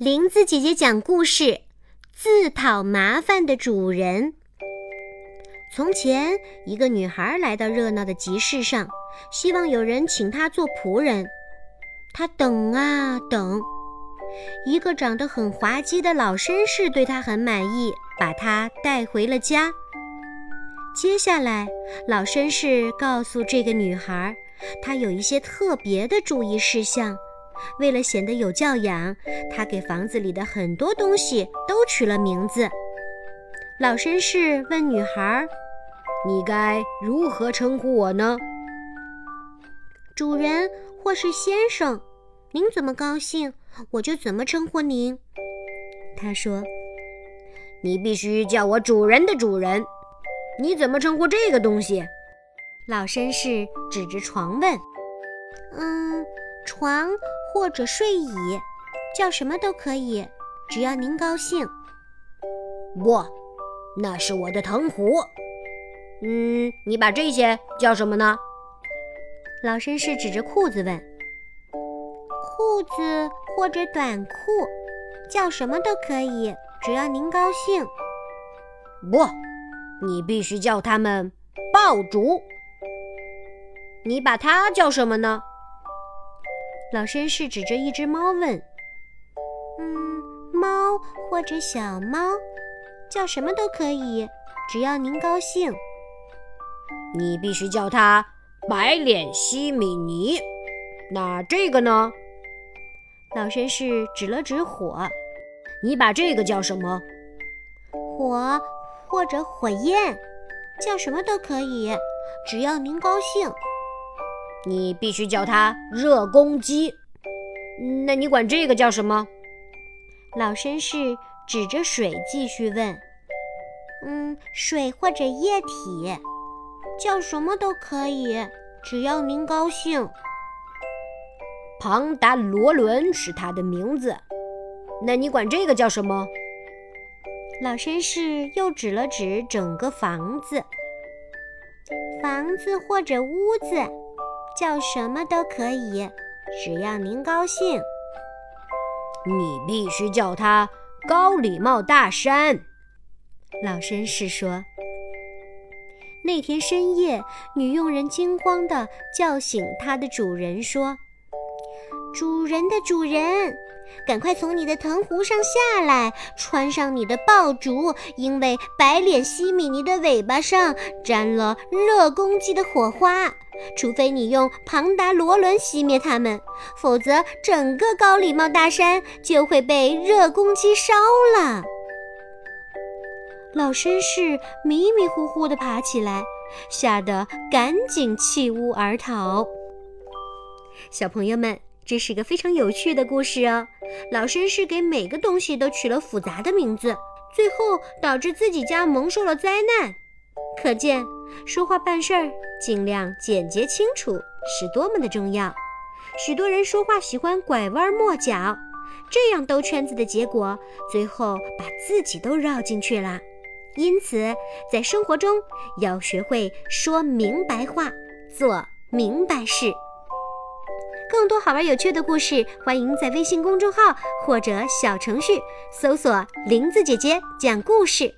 林子姐姐讲故事：自讨麻烦的主人。从前，一个女孩来到热闹的集市上，希望有人请她做仆人。她等啊等，一个长得很滑稽的老绅士对她很满意，把她带回了家。接下来，老绅士告诉这个女孩，他有一些特别的注意事项。为了显得有教养，他给房子里的很多东西都取了名字。老绅士问女孩：“你该如何称呼我呢？”“主人或是先生，您怎么高兴，我就怎么称呼您。”他说：“你必须叫我主人的主人。你怎么称呼这个东西？”老绅士指着床问：“嗯，床。”或者睡椅，叫什么都可以，只要您高兴。不，那是我的藤壶。嗯，你把这些叫什么呢？老绅士指着裤子问。裤子或者短裤，叫什么都可以，只要您高兴。不，你必须叫他们爆竹。你把它叫什么呢？老绅士指着一只猫问：“嗯，猫或者小猫，叫什么都可以，只要您高兴。”你必须叫它白脸西米尼。那这个呢？老绅士指了指火：“你把这个叫什么？”火或者火焰，叫什么都可以，只要您高兴。你必须叫它热公鸡，那你管这个叫什么？老绅士指着水继续问：“嗯，水或者液体，叫什么都可以，只要您高兴。”庞达罗伦是它的名字，那你管这个叫什么？老绅士又指了指整个房子：“房子或者屋子。”叫什么都可以，只要您高兴。你必须叫它高礼帽大山。老绅士说。那天深夜，女佣人惊慌地叫醒她的主人，说：“主人的主人。”赶快从你的藤壶上下来，穿上你的爆竹，因为白脸西米尼的尾巴上沾了热公鸡的火花。除非你用庞达罗伦熄灭它们，否则整个高礼帽大山就会被热公鸡烧了。老绅士迷迷糊糊地爬起来，吓得赶紧弃屋而逃。小朋友们。这是一个非常有趣的故事哦。老绅士给每个东西都取了复杂的名字，最后导致自己家蒙受了灾难。可见说话办事儿尽量简洁清楚是多么的重要。许多人说话喜欢拐弯抹角，这样兜圈子的结果，最后把自己都绕进去了。因此，在生活中要学会说明白话，做明白事。更多好玩有趣的故事，欢迎在微信公众号或者小程序搜索“林子姐姐讲故事”。